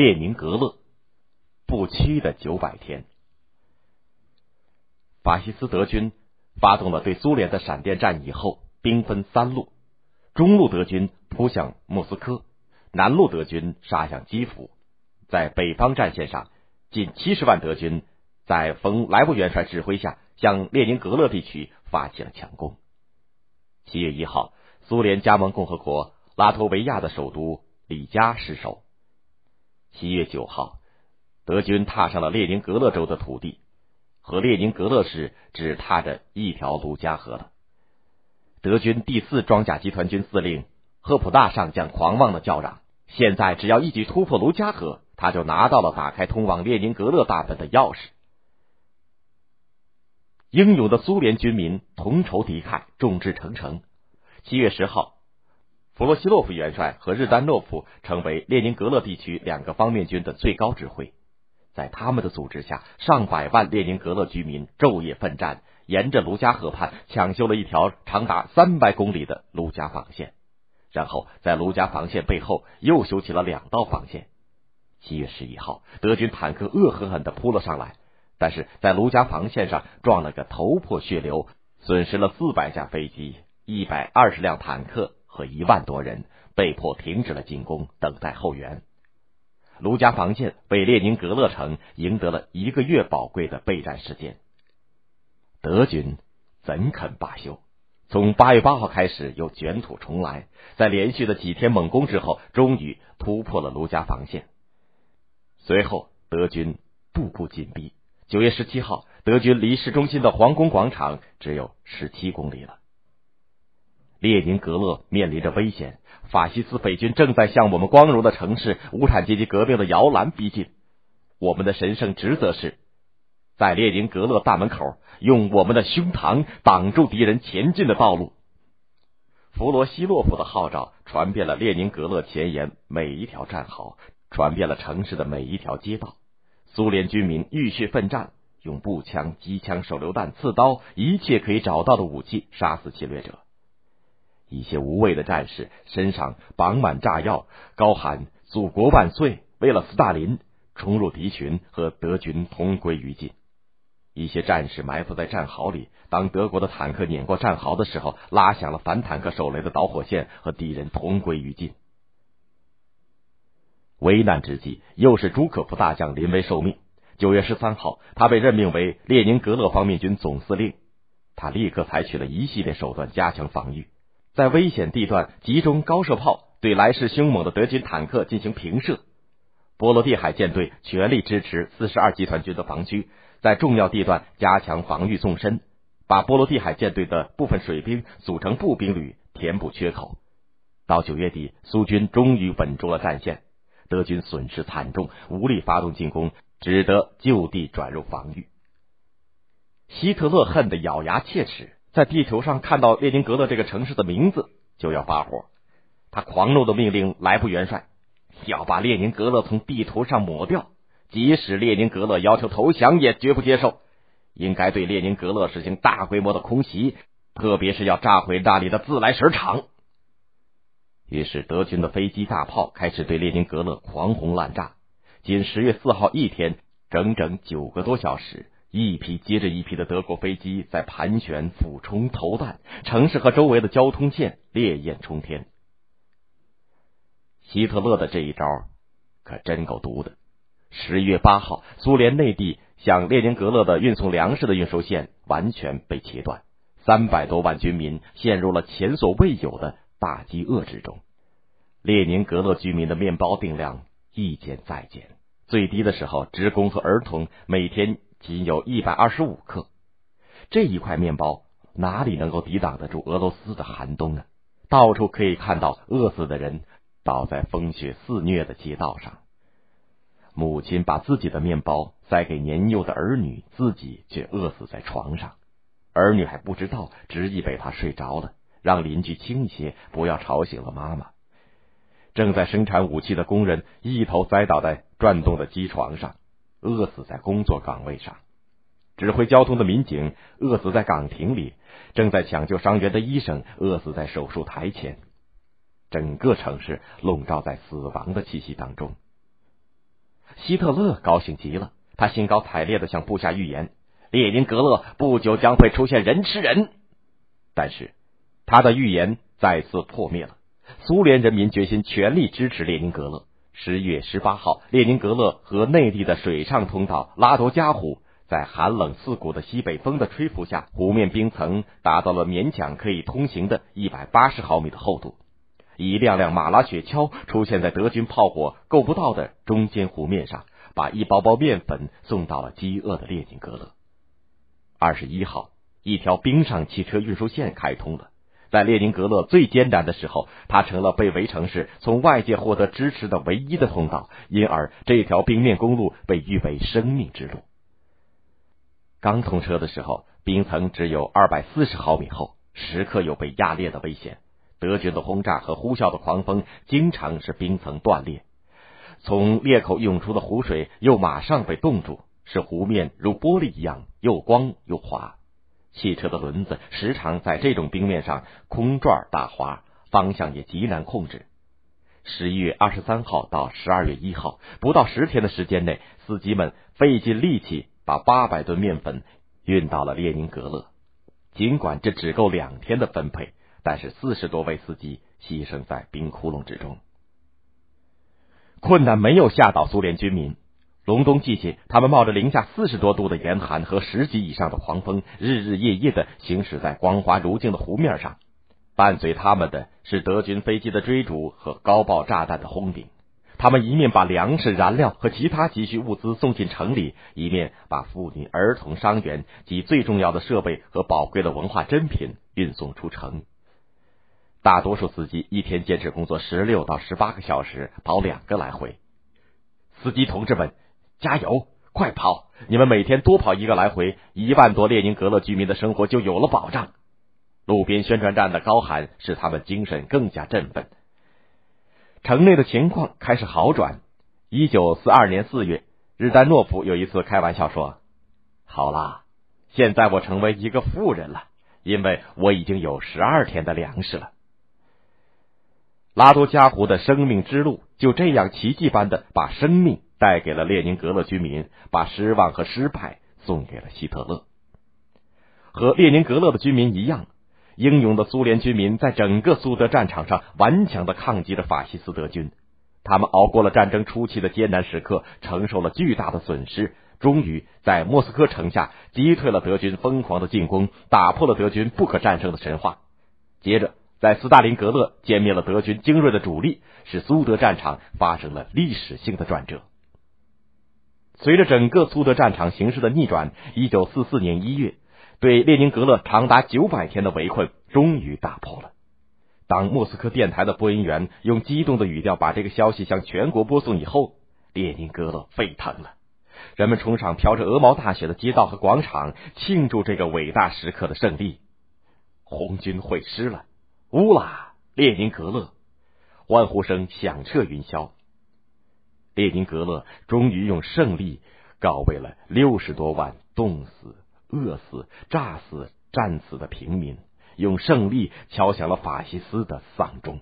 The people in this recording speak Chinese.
列宁格勒，不屈的九百天。法西斯德军发动了对苏联的闪电战以后，兵分三路：中路德军扑向莫斯科，南路德军杀向基辅。在北方战线上，近七十万德军在冯莱布元帅指挥下，向列宁格勒地区发起了强攻。七月一号，苏联加盟共和国拉脱维亚的首都里加失守。七月九号，德军踏上了列宁格勒州的土地，和列宁格勒市只踏着一条卢加河了。德军第四装甲集团军司令赫普大上将狂妄的叫嚷：“现在只要一举突破卢加河，他就拿到了打开通往列宁格勒大门的钥匙。”英勇的苏联军民同仇敌忾，众志成城。七月十号。弗罗西洛夫元帅和日丹诺夫成为列宁格勒地区两个方面军的最高指挥，在他们的组织下，上百万列宁格勒居民昼夜奋战，沿着卢加河畔抢修了一条长达三百公里的卢加防线，然后在卢加防线背后又修起了两道防线。七月十一号，德军坦克恶狠狠的扑了上来，但是在卢加防线上撞了个头破血流，损失了四百架飞机、一百二十辆坦克。和一万多人被迫停止了进攻，等待后援。卢家防线为列宁格勒城赢得了一个月宝贵的备战时间。德军怎肯罢休？从八月八号开始，又卷土重来，在连续的几天猛攻之后，终于突破了卢家防线。随后，德军步步紧逼。九月十七号，德军离市中心的皇宫广场只有十七公里了。列宁格勒面临着危险，法西斯匪军正在向我们光荣的城市无产阶级革命的摇篮逼近。我们的神圣职责是，在列宁格勒大门口用我们的胸膛挡住敌人前进的道路。弗罗西洛夫的号召传遍了列宁格勒前沿每一条战壕，传遍了城市的每一条街道。苏联军民浴血奋战，用步枪、机枪、手榴弹、刺刀，一切可以找到的武器杀死侵略者。一些无畏的战士身上绑满炸药，高喊“祖国万岁”，为了斯大林，冲入敌群和德军同归于尽。一些战士埋伏在战壕里，当德国的坦克碾过战壕的时候，拉响了反坦克手雷的导火线，和敌人同归于尽。危难之际，又是朱可夫大将临危受命。九月十三号，他被任命为列宁格勒方面军总司令，他立刻采取了一系列手段加强防御。在危险地段集中高射炮，对来势凶猛的德军坦克进行平射。波罗的海舰队全力支持四十二集团军的防区，在重要地段加强防御纵深，把波罗的海舰队的部分水兵组成步兵旅，填补缺口。到九月底，苏军终于稳住了战线，德军损失惨重，无力发动进攻，只得就地转入防御。希特勒恨得咬牙切齿。在地球上看到列宁格勒这个城市的名字就要发火，他狂怒的命令莱布元帅要把列宁格勒从地图上抹掉，即使列宁格勒要求投降也绝不接受，应该对列宁格勒实行大规模的空袭，特别是要炸毁那里的自来水厂。于是德军的飞机大炮开始对列宁格勒狂轰滥炸，仅十月四号一天，整整九个多小时。一批接着一批的德国飞机在盘旋、俯冲、投弹，城市和周围的交通线烈焰冲天。希特勒的这一招可真够毒的。十一月八号，苏联内地向列宁格勒的运送粮食的运输线完全被切断，三百多万军民陷入了前所未有的大饥饿之中。列宁格勒居民的面包定量一减再减，最低的时候，职工和儿童每天。仅有一百二十五克，这一块面包哪里能够抵挡得住俄罗斯的寒冬呢？到处可以看到饿死的人倒在风雪肆虐的街道上。母亲把自己的面包塞给年幼的儿女，自己却饿死在床上。儿女还不知道，执意被他睡着了，让邻居轻一些，不要吵醒了妈妈。正在生产武器的工人一头栽倒在转动的机床上。饿死在工作岗位上，指挥交通的民警饿死在岗亭里，正在抢救伤员的医生饿死在手术台前，整个城市笼罩在死亡的气息当中。希特勒高兴极了，他兴高采烈的向部下预言，列宁格勒不久将会出现人吃人。但是，他的预言再次破灭了。苏联人民决心全力支持列宁格勒。十月十八号，列宁格勒和内地的水上通道拉多加湖，在寒冷刺骨的西北风的吹拂下，湖面冰层达到了勉强可以通行的一百八十毫米的厚度。一辆辆马拉雪橇出现在德军炮火够不到的中间湖面上，把一包包面粉送到了饥饿的列宁格勒。二十一号，一条冰上汽车运输线开通了。在列宁格勒最艰难的时候，它成了被围城市从外界获得支持的唯一的通道，因而这条冰面公路被誉为“生命之路”。刚通车的时候，冰层只有二百四十毫米厚，时刻有被压裂的危险。德军的轰炸和呼啸的狂风，经常使冰层断裂，从裂口涌出的湖水又马上被冻住，使湖面如玻璃一样又光又滑。汽车的轮子时常在这种冰面上空转打滑，方向也极难控制。十一月二十三号到十二月一号，不到十天的时间内，司机们费尽力气把八百吨面粉运到了列宁格勒。尽管这只够两天的分配，但是四十多位司机牺牲在冰窟窿之中。困难没有吓倒苏联军民。隆冬季节，他们冒着零下四十多度的严寒和十级以上的狂风，日日夜夜的行驶在光滑如镜的湖面上。伴随他们的是德军飞机的追逐和高爆炸弹的轰顶。他们一面把粮食、燃料和其他急需物资送进城里，一面把妇女、儿童、伤员及最重要的设备和宝贵的文化珍品运送出城。大多数司机一天坚持工作十六到十八个小时，跑两个来回。司机同志们。加油，快跑！你们每天多跑一个来回，一万多列宁格勒居民的生活就有了保障。路边宣传站的高喊使他们精神更加振奋。城内的情况开始好转。一九四二年四月，日丹诺夫有一次开玩笑说：“好啦，现在我成为一个富人了，因为我已经有十二天的粮食了。”拉多加湖的生命之路就这样奇迹般的把生命。带给了列宁格勒居民，把失望和失败送给了希特勒。和列宁格勒的居民一样，英勇的苏联居民在整个苏德战场上顽强的抗击着法西斯德军。他们熬过了战争初期的艰难时刻，承受了巨大的损失，终于在莫斯科城下击退了德军疯狂的进攻，打破了德军不可战胜的神话。接着，在斯大林格勒歼灭了德军精锐的主力，使苏德战场发生了历史性的转折。随着整个苏德战场形势的逆转，一九四四年一月，对列宁格勒长达九百天的围困终于打破了。当莫斯科电台的播音员用激动的语调把这个消息向全国播送以后，列宁格勒沸腾了，人们冲上飘着鹅毛大雪的街道和广场，庆祝这个伟大时刻的胜利。红军会师了，乌拉列宁格勒，欢呼声响彻云霄。列宁格勒终于用胜利告慰了六十多万冻死、饿死、炸死、战死的平民，用胜利敲响了法西斯的丧钟。